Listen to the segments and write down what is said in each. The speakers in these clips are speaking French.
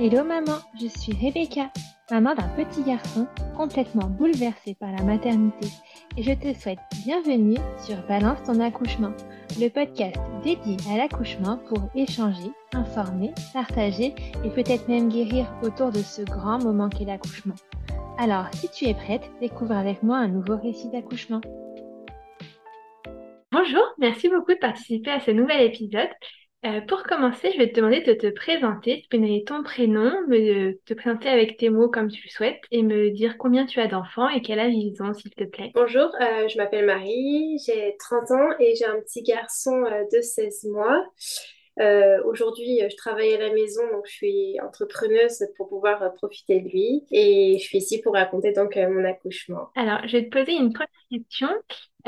Hello maman, je suis Rebecca, maman d'un petit garçon complètement bouleversé par la maternité et je te souhaite bienvenue sur Balance ton accouchement, le podcast dédié à l'accouchement pour échanger, informer, partager et peut-être même guérir autour de ce grand moment qu'est l'accouchement. Alors, si tu es prête, découvre avec moi un nouveau récit d'accouchement. Bonjour, merci beaucoup de participer à ce nouvel épisode. Euh, pour commencer, je vais te demander de te présenter, peux donner ton prénom, me, te présenter avec tes mots comme tu le souhaites et me dire combien tu as d'enfants et quel âge ils ont, s'il te plaît. Bonjour, euh, je m'appelle Marie, j'ai 30 ans et j'ai un petit garçon euh, de 16 mois. Aujourd'hui, je travaille à la maison, donc je suis entrepreneuse pour pouvoir profiter de lui et je suis ici pour raconter donc mon accouchement. Alors, je vais te poser une première question.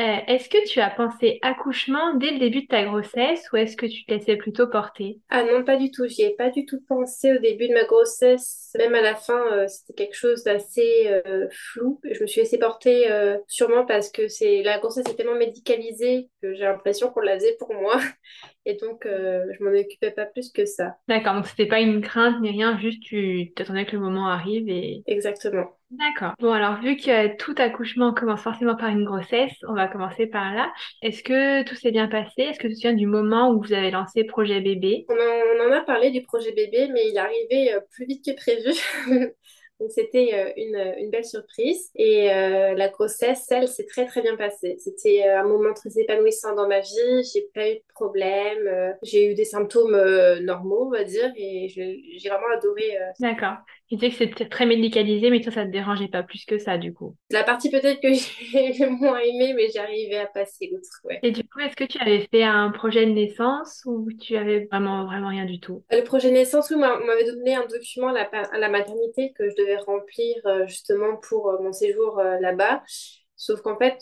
Euh, est-ce que tu as pensé accouchement dès le début de ta grossesse ou est-ce que tu te laissais plutôt porter? Ah non, pas du tout. J'y ai pas du tout pensé au début de ma grossesse. Même à la fin, euh, c'était quelque chose d'assez euh, flou. Je me suis laissée porter sûrement parce que c'est la grossesse est tellement médicalisée que j'ai l'impression qu'on la faisait pour moi. Et donc, je m'en occupais pas plus que ça. D'accord, donc c'était pas une crainte ni rien, juste tu t'attendais que le moment arrive et... Exactement. D'accord. Bon, alors, vu que tout accouchement commence forcément par une grossesse, on va commencer par là. Est-ce que tout s'est bien passé? Est-ce que tu te souviens du moment où vous avez lancé Projet Bébé? On en, on en a parlé du projet bébé, mais il est arrivé euh, plus vite que prévu. Donc c'était euh, une, une, belle surprise. Et euh, la grossesse, elle, s'est très très bien passée. C'était un moment très épanouissant dans ma vie. J'ai pas eu de problème. j'ai eu des symptômes normaux, on va dire. Et j'ai vraiment adoré. D'accord. Tu disais que c'était très médicalisé, mais toi, ça te dérangeait pas plus que ça, du coup. La partie peut-être que j'ai moins aimée, mais j'arrivais à passer l'autre, ouais. Et du coup, est-ce que tu avais fait un projet de naissance ou tu avais vraiment, vraiment rien du tout? Le projet de naissance, oui, on m'avait donné un document à la, maternité que je devais remplir euh, justement pour euh, mon séjour euh, là-bas. Sauf qu'en fait,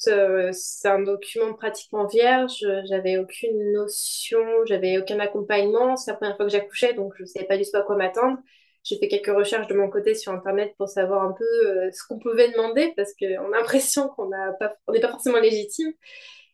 c'est un document pratiquement vierge. J'avais aucune notion, j'avais aucun accompagnement. C'est la première fois que j'accouchais, donc je ne savais pas du tout à quoi m'attendre. J'ai fait quelques recherches de mon côté sur Internet pour savoir un peu euh, ce qu'on pouvait demander parce qu'on a l'impression qu'on n'est pas, forcément légitime.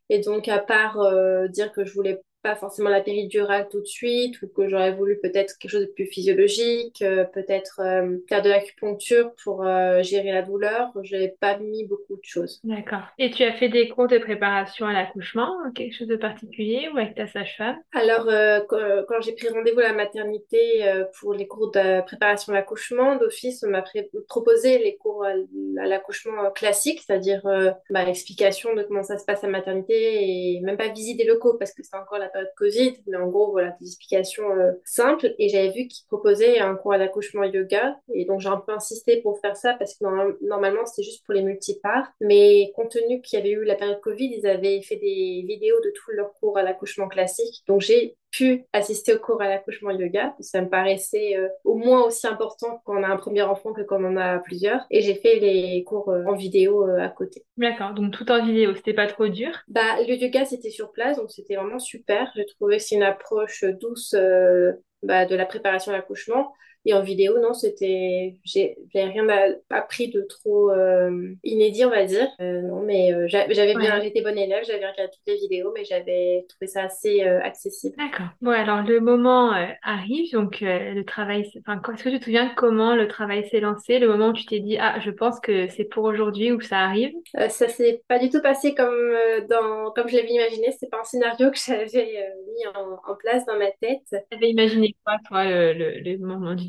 Et donc, à part euh, dire que je voulais pas forcément la péridurale tout de suite ou que j'aurais voulu peut-être quelque chose de plus physiologique, euh, peut-être euh, faire de l'acupuncture pour euh, gérer la douleur. Je n'ai pas mis beaucoup de choses. D'accord. Et tu as fait des cours de préparation à l'accouchement, quelque chose de particulier ou avec ta sage-femme? Alors, quand j'ai pris rendez-vous à la maternité pour les cours de préparation à l'accouchement, d'office, on m'a proposé les cours à l'accouchement classique, c'est-à-dire bah, l'explication de comment ça se passe à la maternité et même pas visite des locaux parce que c'est encore la Covid, mais en gros, voilà, des explications euh, simples. Et j'avais vu qu'ils proposaient un cours d'accouchement yoga. Et donc, j'ai un peu insisté pour faire ça parce que normalement, c'était juste pour les multiparts. Mais compte tenu qu'il y avait eu la période Covid, ils avaient fait des vidéos de tous leurs cours à l'accouchement classique. Donc, j'ai pu assister au cours à l'accouchement yoga. Ça me paraissait euh, au moins aussi important quand on a un premier enfant que quand on en a plusieurs. Et j'ai fait les cours euh, en vidéo à côté. D'accord, donc tout en vidéo, c'était pas trop dur? Bah, le yoga, c'était sur place, donc c'était vraiment super. J'ai trouvé que c'est une approche douce euh, bah, de la préparation à l'accouchement. Et en vidéo, non, c'était, j'ai rien appris de trop euh, inédit, on va dire. Euh, non, mais euh, j'avais bien, j'étais bonne élève, j'avais regardé toutes les vidéos, mais j'avais trouvé ça assez accessible. D'accord. Bon, alors le moment arrive, donc le travail, enfin, est-ce que tu te souviens comment le travail s'est lancé, le moment où tu t'es dit, ah, je pense que c'est pour aujourd'hui ou ça arrive? Ça s'est pas du tout passé comme dans, comme je l'avais imaginé. C'est pas un scénario que j'avais mis en, en, place dans ma tête. Tu avais imaginé quoi, toi, le, le, le moment du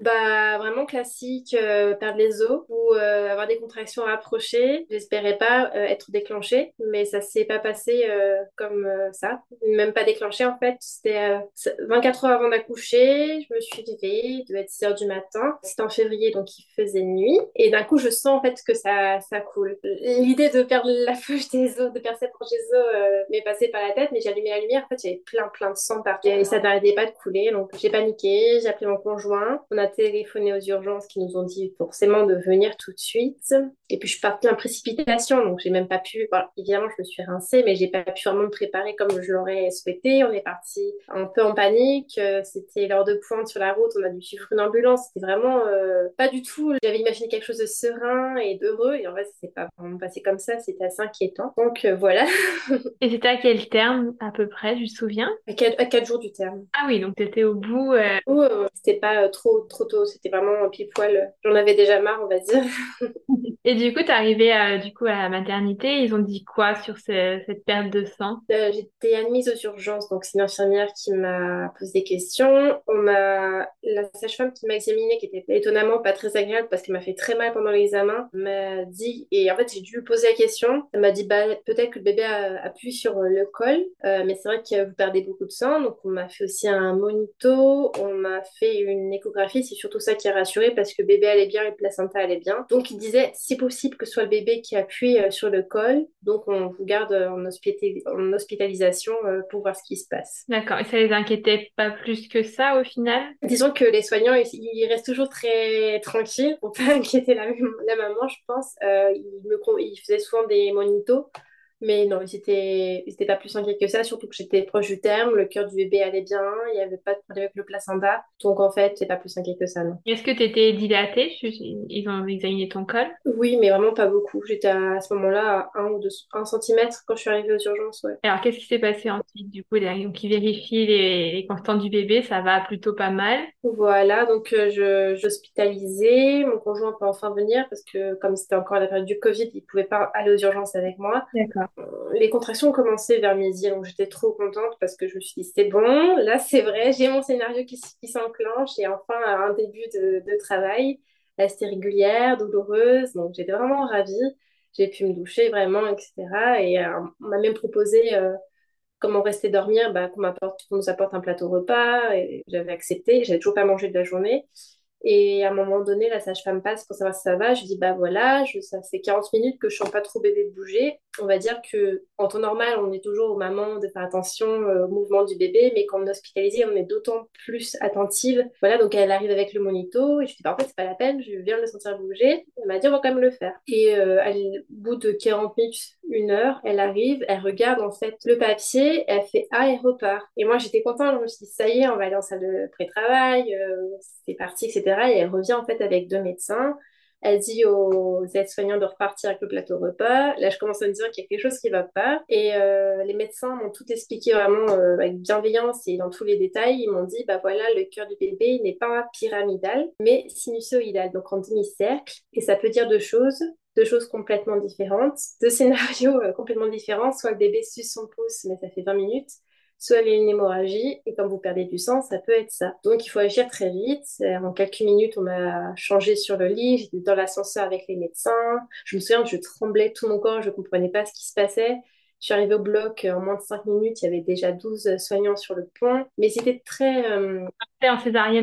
bah, vraiment classique, euh, perdre les os ou euh, avoir des contractions rapprochées. J'espérais pas euh, être déclenchée, mais ça s'est pas passé comme ça. Même pas déclenché en fait. C'était 24 heures avant d'accoucher. Je me suis réveillée, il devait être 6 heures du matin. C'était en février, donc il faisait nuit. Et d'un coup, je sens en fait que ça, ça coule. L'idée de perdre la feuille des os, de perdre cette branche des os m'est passée par la tête, mais j'ai allumé la lumière. En fait, j'avais plein, plein de sang partout et ça n'arrêtait pas de couler. Donc j'ai paniqué, j'ai appelé mon conjoint. On a téléphoné aux urgences qui nous ont dit forcément de venir tout de suite. Et puis je suis partie en précipitation, donc j'ai même pas pu. évidemment, je me suis rincée, mais j'ai pas pu vraiment me préparer comme je l'aurais souhaité. On est parti un peu en panique. C'était l'heure de pointe sur la route. On a dû suivre une ambulance. C'était vraiment euh, pas du tout. J'avais imaginé quelque chose de serein et d'heureux, et en fait, c'est pas vraiment passé comme ça. C'était assez inquiétant. Donc euh, voilà. et c'était à quel terme à peu près, je me souviens? À quatre, jours du terme. Ah oui, donc tu étais au bout. Euh... c'était pas trop, trop tôt. C'était vraiment pile poil. J'en avais déjà marre, on va dire. Et du coup, tu es arrivée à, du coup, à la maternité. Ils ont dit quoi sur cette perte de sang? Euh, J'étais admise aux urgences. Donc, c'est une infirmière qui m'a posé des questions. On m'a... La sage-femme qui m'a examinée, qui était étonnamment pas très agréable parce qu'elle m'a fait très mal pendant l'examen, m'a dit... Et en fait, j'ai dû lui poser la question. Elle m'a dit, bah, peut-être que le bébé appuie sur le col. Euh, mais c'est vrai que vous perdez beaucoup de sang. Donc, on m'a fait aussi un monito. On m'a fait une échographie. C'est surtout ça qui a rassuré parce que le bébé allait bien et placenta allait bien. Donc, il disait, c'est possible que ce soit le bébé qui appuie euh, sur le col. Donc, on vous garde en, en hospitalisation euh, pour voir ce qui se passe. D'accord. Et ça les inquiétait pas plus que ça au final? Disons que les soignants, ils, restent toujours très tranquilles pour pas inquiéter la, la maman, je pense. Euh, ils, me, ils faisaient souvent des monitos mais non, ils étaient, pas plus inquiets que ça, surtout que j'étais proche du terme, le cœur du bébé allait bien, il n'y avait pas de problème avec le placenta. Donc en fait, c'est pas plus inquiet que ça, non. Est-ce que tu étais dilatée Ils ont examiné ton col? Oui, mais vraiment pas beaucoup. J'étais à, ce moment-là à 1 ou 2 1 cm quand je suis arrivée aux urgences, ouais. Alors qu'est-ce qui s'est passé ensuite du coup Donc ils vérifient les, les constants du bébé, ça va plutôt pas mal? Voilà, donc euh, je j'hospitalisais, mon conjoint peut enfin venir parce que comme c'était encore la période du Covid, il pouvait pas aller aux urgences avec moi. D'accord les contractions ont commencé vers midi, donc j'étais trop contente parce que je me suis dit, c'est bon, là c'est vrai, j'ai mon scénario qui, s'enclenche et enfin un début de, travail. Là c'était régulière, douloureuse, donc j'étais vraiment ravie. J'ai pu me doucher vraiment, etc. Et euh, on m'a même proposé, euh, comme on restait dormir, bah, qu'on, qu'on nous apporte un plateau repas. Et j'avais accepté, j'avais toujours pas mangé de la journée. Et à un moment donné, la sage-femme passe pour savoir si ça va. Je dis, bah voilà, ça fait 40 minutes que je sens pas trop bébé de bouger. On va dire que en temps normal, on est toujours aux mamans de faire attention euh, au mouvement du bébé, mais quand on est hospitalisé, on est d'autant plus attentive. Voilà, donc elle arrive avec le monito et je dis, bah en fait, c'est pas la peine, je viens de le sentir bouger. Elle m'a dit, on va quand même le faire. Et euh, au bout de 40 minutes, une heure, elle arrive, elle regarde en fait le papier, elle fait ah et repart. Et moi, j'étais contente, je me suis dit, ça y est, on va aller en salle de pré-travail, euh, c'est parti, etc. Et elle revient en fait avec deux médecins. Elle dit aux aides-soignants de repartir avec le plateau repas. Là, je commence à me dire qu'il y a quelque chose qui ne va pas. Et euh, les médecins m'ont tout expliqué vraiment euh, avec bienveillance et dans tous les détails. Ils m'ont dit, bah voilà, le cœur du bébé n'est pas pyramidal, mais sinusoïdal, donc en demi-cercle. Et ça peut dire deux choses deux choses complètement différentes, deux scénarios euh, complètement différents. Soit le bébé suce son pouce, mais ça fait 20 minutes, soit y a une hémorragie, et quand vous perdez du sang, ça peut être ça. Donc il faut agir très vite. En quelques minutes, on m'a changé sur le lit, j'étais dans l'ascenseur avec les médecins. Je me souviens que je tremblais tout mon corps, je ne comprenais pas ce qui se passait. Je suis arrivée au bloc, en moins de 5 minutes, il y avait déjà 12 soignants sur le pont. Mais c'était très... Euh... en césarienne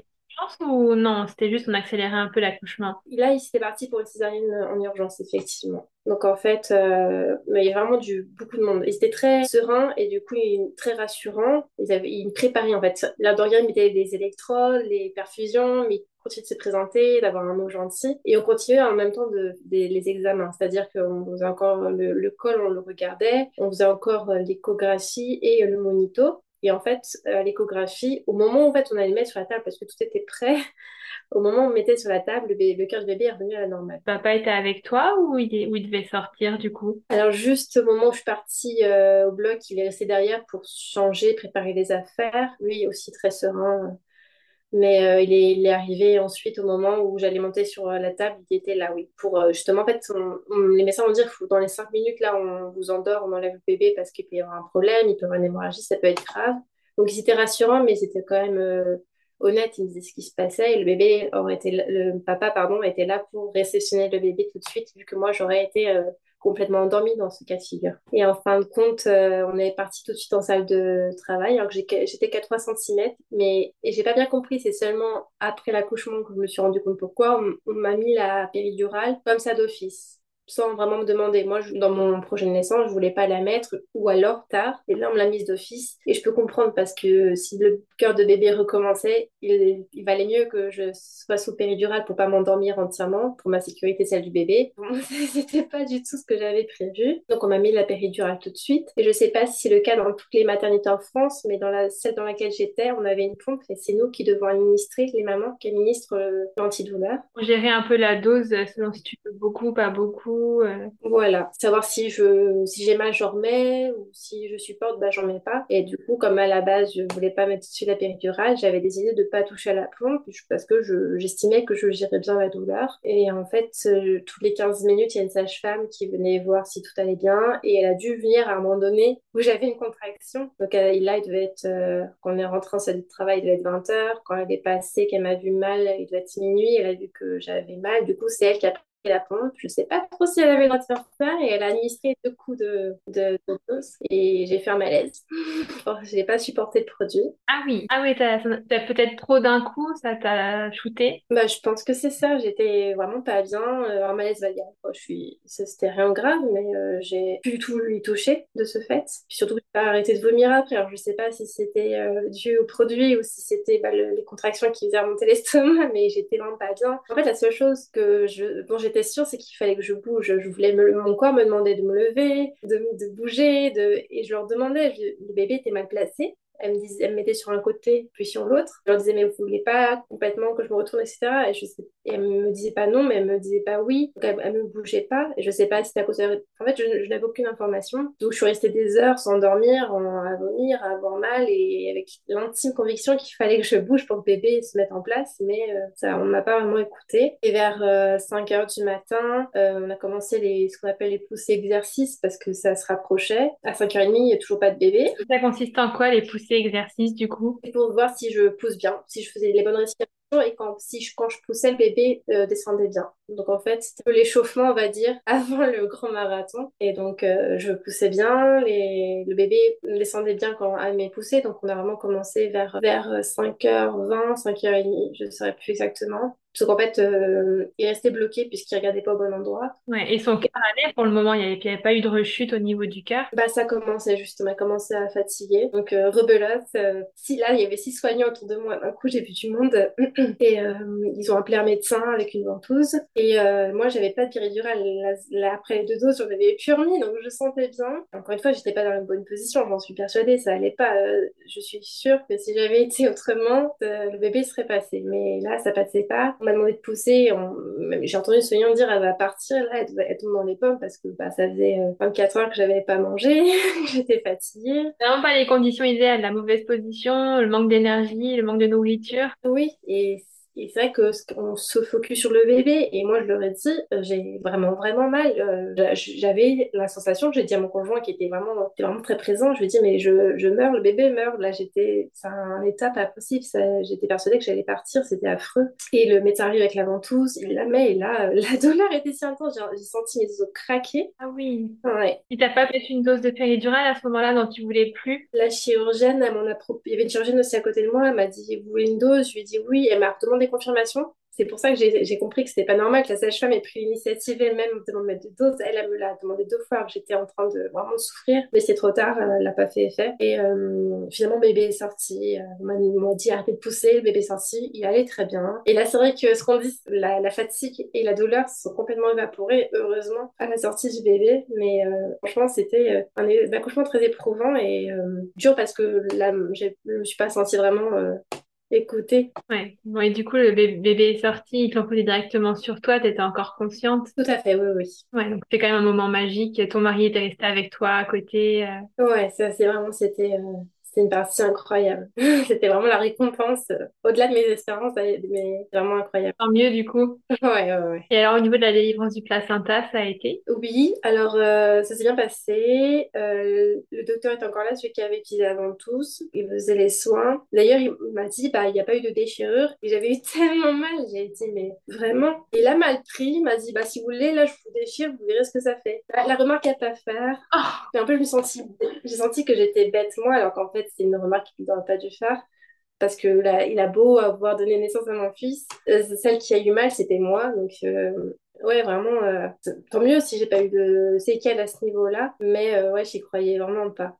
ou non C'était juste on accélérait un peu l'accouchement? Là, il s'était parti pour une césarienne en urgence, effectivement. Donc en fait, euh, il y a vraiment du, beaucoup de monde. Ils étaient très sereins et du coup très rassurants. Ils, avaient, ils préparaient en fait. Là, Dorian mettait des électrodes, les perfusions, mais ils continuaient de se présenter, d'avoir un mot gentil. Et on continuait en même temps de, les examens. C'est-à-dire qu'on faisait encore le, le, col, on le regardait. On faisait encore l'échographie et le monito. Et en fait, euh, l'échographie, au moment où en fait, on allait mettre sur la table, parce que tout était prêt, au moment où on mettait sur la table, le, cœur du bébé est revenu à la normale. Papa était avec toi ou il, il devait sortir du coup? Alors juste au moment où je suis partie euh, au bloc, il est resté derrière pour changer, préparer les affaires. Lui aussi très serein. Mais euh, il, est, arrivé ensuite au moment où j'allais monter sur euh, la table, il était là, oui. Pour euh, justement, en fait, les médecins vont dire faut, dans les cinq minutes, là, on vous endort, on enlève le bébé parce qu'il peut y avoir un problème, il peut y avoir une hémorragie, ça peut être grave. Donc, ils étaient rassurants, mais ils étaient quand même honnêtes, ils disaient ce qui se passait. Et le bébé aurait été, le papa, pardon, était là pour réceptionner le bébé tout de suite, vu que moi, j'aurais été complètement endormie dans ce cas de figure. Et en fin de compte, euh, on est parti tout de suite en salle de travail, alors que j'étais qu'à 3 cm, mais j'ai pas bien compris, c'est seulement après l'accouchement que je me suis rendu compte pourquoi on m'a mis la péridurale comme ça d'office sans vraiment me demander. Moi, dans mon projet naissance, je voulais pas la mettre, ou alors tard. Et là, on me l'a mise d'office. Et je peux comprendre parce que si le cœur de bébé recommençait, il, valait mieux que je sois sous péridurale pour pas m'endormir entièrement, pour ma sécurité, celle du bébé. C'était pas du tout ce que j'avais prévu. Donc, on m'a mis la péridurale tout de suite. Et je sais pas si c'est le cas dans toutes les maternités en France, mais dans celle dans laquelle j'étais, on avait une pompe et c'est nous qui devons administrer, les mamans qui administrent euh, l'antidouleur. Gérer un peu la dose selon si tu peux beaucoup, pas beaucoup Euh. Voilà, savoir si je si j'ai mal, j'en remets, ou si je supporte, bah j'en mets pas. Et du coup, comme à la base, je voulais pas mettre dessus la péridurale, j'avais décidé de pas toucher à la pompe parce que j'estimais que je gérais bien la douleur. Et en fait, euh, toutes les 15 minutes, il y a une sage-femme qui venait voir si tout allait bien, et elle a dû venir à un moment donné où j'avais une contraction. Donc là, il devait être, quand on est rentré en salle de travail, il devait être 20h. Quand elle est passée, qu'elle m'a vu mal, il devait être minuit, elle a vu que j'avais mal. Du coup, c'est elle qui a la pompe. Je sais pas trop si elle avait le droit de faire ça et elle a administré deux coups de, de, dose et j'ai fait un malaise. je n'ai pas supporté le produit. Ah oui, ah oui, t'as, peut-être trop d'un coup, ça t'a shooté. Bah, je pense que c'est ça. J'étais vraiment pas bien. Euh, un malaise va dire. je suis, c'était rien de grave, mais euh, j'ai plus du tout lui toucher de ce fait. Puis surtout, j'ai pas arrêté de vomir après. Alors je sais pas si c'était euh, dû au produit ou si c'était bah, les contractions qui faisaient remonter l'estomac, mais j'étais vraiment pas bien. En fait, la seule chose que je, dont j'étais c'est qu'il fallait que je bouge. Je voulais mon corps me demandait de me lever, de, bouger, et je leur demandais, le bébé était mal placé. Elle me, disait, elle me mettait sur un côté, puis sur l'autre. Je leur disais, mais vous voulez pas complètement que je me retourne, etc. Et, je sais, elle me disait pas non, mais elle me disait pas oui. Donc elle, me bougeait pas. Et je sais pas si c'était à cause de... En fait, je, n'avais aucune information. Donc je suis restée des heures sans dormir, à vomir, à avoir mal, et avec l'intime conviction qu'il fallait que je bouge pour que bébé se mette en place. Mais euh, ça, on m'a pas vraiment écouté. Et vers 5 euh, heures du matin, euh, on a commencé les, ce qu'on appelle les poussées exercices parce que ça se rapprochait. À 5h30, il n'y a toujours pas de bébé. Ça consiste en quoi les poussées exercice du coup? Pour voir si je pousse bien, si je faisais les bonnes respirations et quand, si je, quand je poussais, le bébé euh, descendait bien. Donc en fait, c'était l'échauffement, on va dire, avant le grand marathon. Et donc euh, je poussais bien, les... le bébé descendait bien quand elle m'est poussé. Donc on a vraiment commencé vers, vers 5h20, 5h30, je ne saurais plus exactement. Parce qu'en fait, euh, il restait bloqué puisqu'il regardait pas au bon endroit. Ouais, et son cœur allait pour le moment, il n'y avait, pas eu de rechute au niveau du cœur. Bah, ça commençait justement, il commençait à fatiguer. Donc, euh, rebelote. Euh, si là, il y avait six soignants autour de moi, d'un coup, j'ai vu du monde. et euh, ils ont appelé un médecin avec une ventouse. Et moi, j'avais pas de péridurale. Après les deux doses, j'en avais plus remis, donc je sentais bien. Encore une fois, j'étais pas dans la bonne position, j'en suis persuadée, ça allait pas. je suis sûre que si j'avais été autrement, le bébé serait passé. Mais là, ça passait pas m'a demandé de pousser. J'ai entendu soignant dire elle va partir, là, elle, elle tombe dans les pommes parce que bah, ça faisait 24 euh, heures que j'avais pas mangé, j'étais fatiguée. Vraiment pas les conditions idéales, la mauvaise position, le manque d'énergie, le manque de nourriture. Oui, et et c'est vrai que on se focus sur le bébé. Et moi je leur ai dit euh, j'ai vraiment vraiment mal. Euh, j'avais la sensation j'ai dit à mon conjoint qui était vraiment vraiment très présent je lui ai dit mais je, je meurs le bébé meurt. Là j'étais c'est un état pas possible. J'étais persuadée que j'allais partir. C'était affreux. Et le médecin arrive avec la ventouse. Il la met. Et là euh, la douleur était si intense. J'ai senti mes os craquer. Ah oui. Ouais. Il t'a pas fait une dose de péridurale à ce moment-là dont tu voulais plus? La chirurgienne elle m'en a il y avait une chirurgienne aussi à côté de moi. Elle m'a dit vous voulez une dose? Je lui ai dit oui. Elle m'a demandé confirmation. C'est pour ça que j'ai compris que c'était pas normal que la sage-femme ait pris l'initiative elle-même de me mettre de dose. Elle, elle me l'a demandé deux fois, j'étais en train de vraiment souffrir, mais c'est trop tard, elle l'a pas fait effet. Et euh, finalement, bébé est sorti. Euh, on m'a dit arrêtez de pousser, le bébé est sorti, il allait très bien. Et là, c'est vrai que ce qu'on dit, la, fatigue et la douleur sont complètement évaporées, heureusement, à la sortie du bébé. Mais euh, franchement, c'était un, accouchement très éprouvant et dur parce que là, je me suis pas sentie vraiment écouter. Ouais. Bon, et du coup, le bébé est sorti, il te posé directement sur toi, tu étais encore consciente. Tout à fait, oui, oui. Ouais, donc c'est quand même un moment magique. Ton mari était resté avec toi à côté. Euh. Ouais, ça, c'est vraiment, c'était, euh, c'était une partie incroyable. C'était vraiment la récompense, euh, au-delà de mes espérances, mais vraiment incroyable. Tant mieux du coup. ouais, ouais, ouais. Et alors au niveau de la délivrance du placenta, ça a été? Oui, alors euh, ça s'est bien passé. Euh, le docteur est encore là, celui qui avait utilisé avant tous. Il faisait les soins. D'ailleurs, il m'a dit, bah, il n'y a pas eu de déchirure. Et j'avais eu tellement mal. J'ai dit, mais vraiment. Il a mal pris. Il m'a dit, bah, si vous voulez, là, je vous déchire, vous verrez ce que ça fait. La, remarque à pas faire. Oh. Et un peu, je me senti, j'ai senti que j'étais bête moi, alors qu'en fait, c'est une remarque qu'il n'aurait pas dû faire. Parce que il a beau avoir donné naissance à mon fils, euh, celle qui a eu mal, c'était moi. Donc, euh, ouais, vraiment, euh, tant mieux si j'ai pas eu de séquelles à ce niveau-là. Mais ouais, j'y croyais vraiment pas.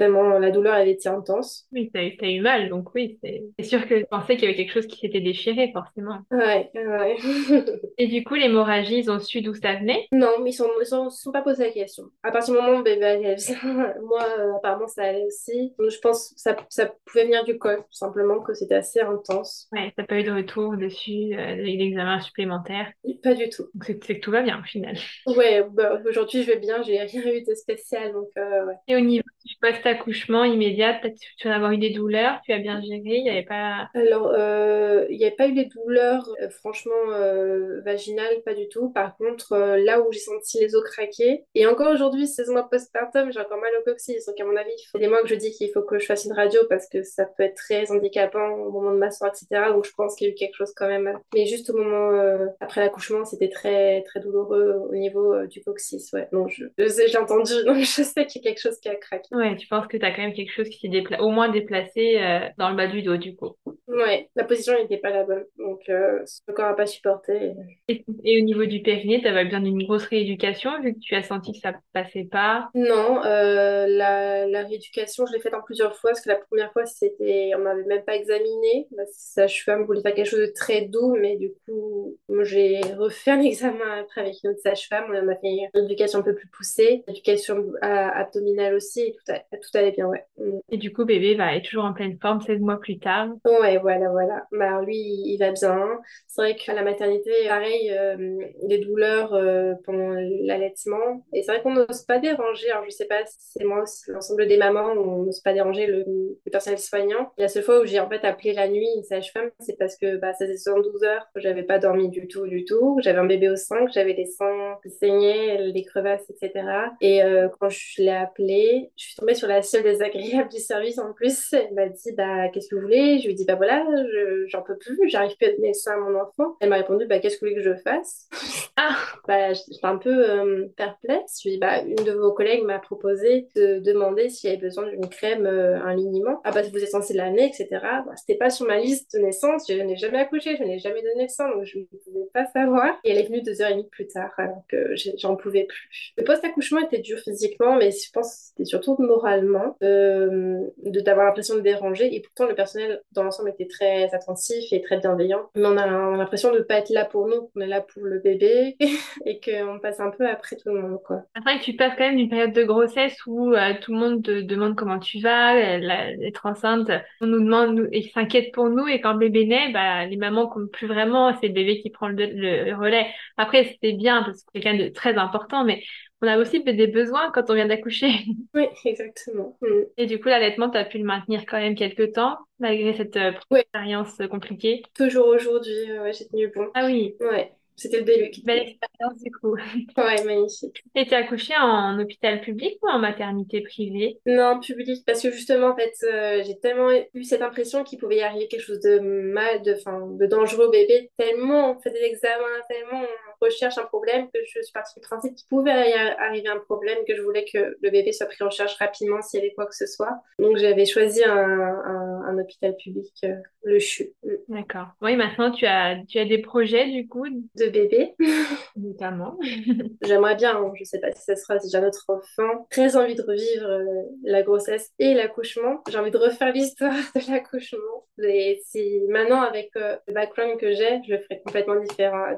Tellement la douleur avait été intense. Oui, t'as eu, as eu mal, donc oui, c'est sûr que je pensais qu'il y avait quelque chose qui s'était déchiré, forcément. Ouais, ouais. Et du coup, l'hémorragie, ils ont su d'où ça venait? Non, mais ils sont, ils sont, se sont pas posé la question. À partir du moment où bébé allait moi, euh, apparemment, ça allait aussi. Donc, je pense que ça, ça pouvait venir du col, tout simplement, que c'était assez intense. Ouais, t'as pas eu de retour dessus, euh, d'examen supplémentaire? Pas du tout. Donc, c'est que tout va bien, au final. Ouais, bah, aujourd'hui, je vais bien, j'ai rien eu de spécial, donc euh, ouais. Et au niveau du post-accouchement immédiat, peut-être tu vas avoir eu des douleurs, tu as bien géré, il n'y avait pas... Alors, euh, il n'y avait pas eu des douleurs, euh, franchement, euh, vaginales, pas du tout. Par contre, euh, là où j'ai senti les os craquer, et encore aujourd'hui, 16 mois postpartum, j'ai encore mal au coccyx. Donc, à mon avis, il faut des mois que je dis qu'il faut que je fasse une radio parce que ça peut être très handicapant au moment de m'asseoir, etc. Donc, je pense qu'il y a eu quelque chose quand même. Mais juste au moment après l'accouchement, c'était très, très douloureux au niveau du coccyx. Ouais, donc je, je sais, j'ai entendu, donc je sais qu'il y a quelque chose qui a craqué. Ouais, tu penses que tu as quand même quelque chose qui s'est au moins déplacé euh, dans le bas du dos, du coup. Ouais, la position n'était pas la bonne, donc euh, le corps n'a pas supporté. Et, et au niveau du périnée, tu avais besoin d'une grosse rééducation vu que tu as senti que ça passait pas? Non, euh, la, la rééducation, je l'ai faite en plusieurs fois, parce que la première fois, c'était, on m'avait même pas examiné. La sage-femme voulait faire quelque chose de très doux, mais du coup, j'ai refait un examen après avec une autre sage-femme. On a fait une rééducation un peu plus poussée, éducation abdominale aussi, et tout, a- tout allait bien, ouais. Et du coup, bébé va être toujours en pleine forme 16 mois plus tard? Ouais, voilà, voilà. Bah, lui, il va bien. C'est vrai qu'à la maternité, pareil, euh, des douleurs euh, pendant l'allaitement. Et c'est vrai qu'on n'ose pas déranger. Alors, je sais pas si c'est moi aussi, l'ensemble des mamans, on n'ose pas déranger le, personnel soignant. La seule fois où j'ai en fait appelé la nuit une sage-femme, c'est parce que bah, ça faisait 72 heures que j'avais pas dormi du tout, du tout. J'avais un bébé au sein, j'avais des seins qui saignaient, des crevasses, etc. Et euh, quand je l'ai appelée, je suis tombée sur la seule désagréable du service en plus. Elle m'a dit, bah, qu'est-ce que vous voulez? Je lui ai dit, bah voilà, je- j'en peux plus, j'arrive plus à donner ça à mon enfant. Elle m'a répondu, bah, qu'est-ce que vous voulez que je fasse? Ah, Bah, j'étais un peu euh, perplexe. Je lui ai dit, bah, une de vos collègues m'a proposé de demander s'il y avait besoin d'une crème, euh, un liniment. Ah, bah, vous êtes censé l'amener, etc. Bah, c'était pas sur ma liste de naissance. Je n'ai jamais accouché, je n'ai jamais donné de sang, donc je ne pouvais pas savoir. Et elle est venue deux heures et demie plus tard, alors que j'en pouvais plus. Le post-accouchement était dur physiquement, mais je pense que c'était surtout moralement, euh, de d'avoir l'impression de déranger. Et pourtant, le personnel dans l'ensemble était très attentif et très bienveillant. Mais on a, on a l'impression de ne pas être là pour nous, qu'on est là pour le bébé et qu'on passe un peu après tout le monde. Après tu passes quand même une période de grossesse où euh, tout le monde te demande comment tu vas, euh, être enceinte, on nous demande nous, et s'inquiète pour nous et quand le bébé naît, bah, les mamans comptent plus vraiment, c'est le bébé qui prend le, le relais. Après, c'était bien parce que c'est quelqu'un de très important, mais on a aussi des besoins quand on vient d'accoucher. Oui, exactement. Mm. Et du coup, l'allaitement, tu as pu le maintenir quand même quelques temps, malgré cette euh, Ouais. expérience euh, compliquée. Toujours aujourd'hui, euh, ouais, j'ai tenu bon. Ah oui, Ouais, c'était le qui- belle expérience du coup. Ouais, magnifique. Et tu as accouché en hôpital public ou en maternité privée? Non, public, parce que justement, en fait, euh, j'ai tellement eu cette impression qu'il pouvait y arriver quelque chose de mal, de, enfin, de dangereux au bébé, tellement on fait des examens, tellement recherche un problème, que je suis partie du principe qu'il pouvait arriver un problème, que je voulais que le bébé soit pris en charge rapidement s'il y avait quoi que ce soit. Donc j'avais choisi un, un, un hôpital public, euh, le CHU, D'accord. Oui, maintenant tu as tu as des projets du coup, de bébé. notamment. J'aimerais bien, hein, je sais pas si ça sera si j'ai un autre enfant, très envie de revivre euh, la grossesse et l'accouchement. J'ai envie de refaire l'histoire de l'accouchement. Et si maintenant, avec euh, le background que j'ai, je le ferais complètement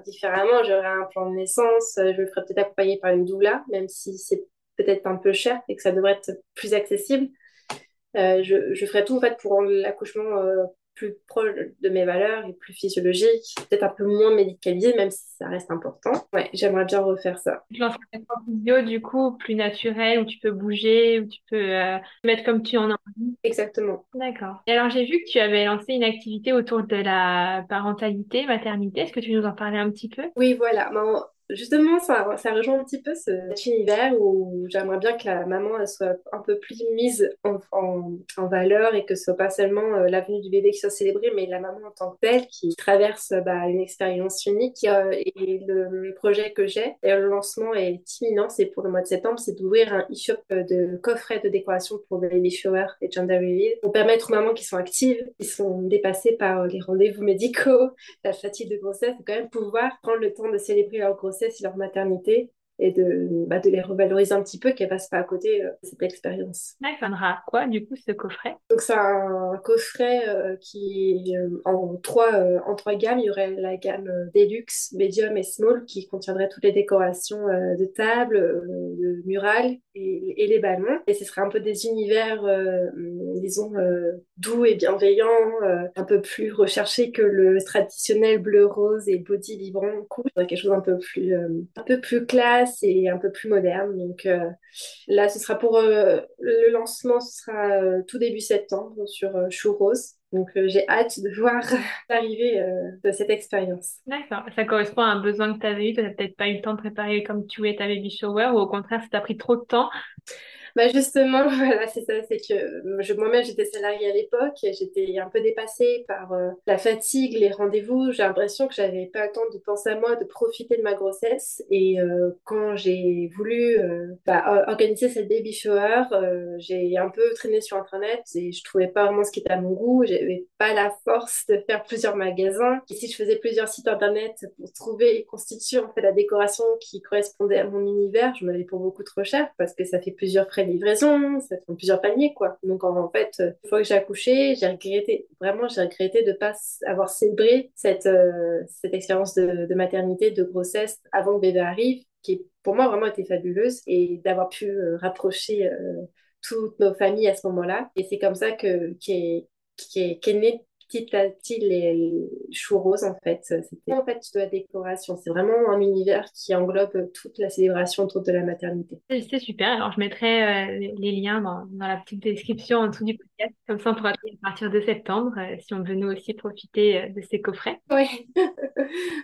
différemment. J'aurais un plan de naissance, euh, je me ferais peut-être accompagner par une doula, même si c'est peut-être un peu cher et que ça devrait être plus accessible. Euh, je, je ferais tout en fait pour rendre l'accouchement plus proche de mes valeurs et plus physiologique, peut-être un peu moins médicalisé, même si ça reste important. Ouais, j'aimerais bien refaire ça. Tu lances un physio du coup plus naturel où tu peux bouger, où tu peux euh, mettre comme tu en as envie. Exactement. D'accord. Et alors j'ai vu que tu avais lancé une activité autour de la parentalité, maternité. Est-ce que tu nous en parlais un petit peu? Oui, voilà. Ben, justement, ça, ça rejoint un petit peu ce- cet univers où j'aimerais bien que la maman soit un peu plus mise en, en, valeur et que ce soit pas seulement euh, l'avenue du bébé qui soit célébrée, mais la maman en tant que telle qui traverse bah, une expérience unique. Euh, et le projet que j'ai, et le lancement est imminent, c'est pour le mois de septembre, c'est d'ouvrir un e-shop de coffrets de décoration pour baby shower et gender reveal pour permettre aux mamans qui sont actives, qui sont dépassées par les rendez-vous médicaux, la fatigue de grossesse, de quand même pouvoir prendre le temps de célébrer leur grossesse et leur maternité et de, bah, de les revaloriser un petit peu, qu'elles passent pas à côté de cette expérience. il faudra quoi du coup ce coffret? Donc c'est un coffret qui en trois en trois gammes. Il y aurait la gamme Deluxe, Medium et Small qui contiendrait toutes les décorations de table, de murales et, et, les ballons. Et ce serait un peu des univers, disons, doux et bienveillants, un peu plus recherchés que le traditionnel bleu rose et body vibrant couche, quelque chose un peu plus euh, un peu plus classe et un peu plus moderne. Donc euh, là, ce sera pour euh, le lancement, ce sera tout début septembre sur Chou Rose. Donc j'ai hâte de voir l'arrivée de cette expérience. D'accord. Ça correspond à un besoin que tu avais eu. Tu n'as peut-être pas eu le temps de préparer comme tu voulais ta baby shower ou au contraire, ça t'a pris trop de temps? Bah justement, voilà, c'est ça, c'est que moi-même j'étais salariée à l'époque, j'étais un peu dépassée par euh, la fatigue, les rendez-vous. J'ai l'impression que j'avais pas le temps de penser à moi, de profiter de ma grossesse. Et euh, quand j'ai voulu euh, bah, organiser cette baby shower, j'ai un peu traîné sur internet et je trouvais pas vraiment ce qui était à mon goût. J'avais pas la force de faire plusieurs magasins. Ici, je faisais plusieurs sites internet pour trouver et constituer en fait la décoration qui correspondait à mon univers. Je m'avais pour beaucoup trop cher parce que ça fait plusieurs frais livraison, ça fait plusieurs paniers, quoi. Donc, en, fait, une fois que j'ai accouché, j'ai regretté, vraiment, j'ai regretté de pas avoir célébré cette, euh, cette expérience de, maternité, de grossesse avant que bébé arrive, qui pour moi vraiment été fabuleuse et d'avoir pu euh, rapprocher euh, toutes nos familles à ce moment-là. Et c'est comme ça que qu'est est né petit à petit les choux roses en fait. C'était en fait de la décoration. C'est vraiment un univers qui englobe toute la célébration autour de la maternité. C'est super. Alors je mettrai euh, les liens dans, dans, la petite description en dessous du podcast. Comme ça on pourra à partir de septembre euh, si on veut nous aussi profiter euh, de ces coffrets. Oui.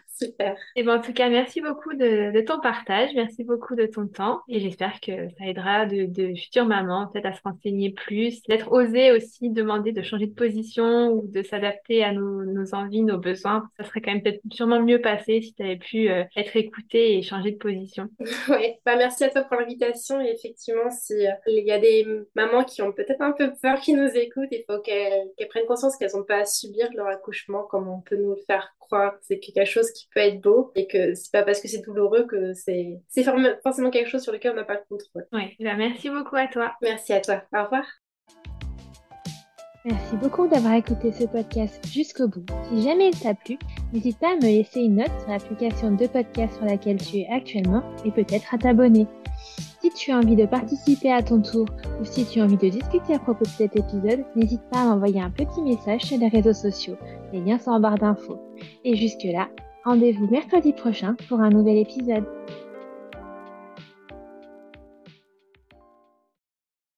Super. Et ben, en tout cas, merci beaucoup de, de, ton partage, merci beaucoup de ton temps et j'espère que ça aidera de, de futures mamans peut-être à se renseigner plus, d'être osé aussi demander de changer de position ou de s'adapter à nos, nos, envies, nos besoins. Ça serait quand même peut-être sûrement mieux passé si tu avais pu euh, être écoutée et changer de position. Oui, bah, merci à toi pour l'invitation et effectivement, s'il euh, il y a des mamans qui ont peut-être un peu peur, qui nous écoutent, il faut qu'elles prennent conscience qu'elles n'ont pas à subir leur accouchement comme on peut nous le faire croire. C'est quelque chose qui peut être beau et que c'est pas parce que c'est douloureux que c'est forcément quelque chose sur lequel on n'a pas le contrôle. Oui, bah, merci beaucoup à toi. Merci à toi. Au revoir. Merci beaucoup d'avoir écouté ce podcast jusqu'au bout. Si jamais il t'a plu, n'hésite pas à me laisser une note sur l'application de podcast sur laquelle tu es actuellement et peut-être à t'abonner. Si tu as envie de participer à ton tour ou si tu as envie de discuter à propos de cet épisode, n'hésite pas à m'envoyer un petit message sur les réseaux sociaux. Les liens sont en barre d'infos. Et jusque-là, Rendez-vous mercredi prochain pour un nouvel épisode.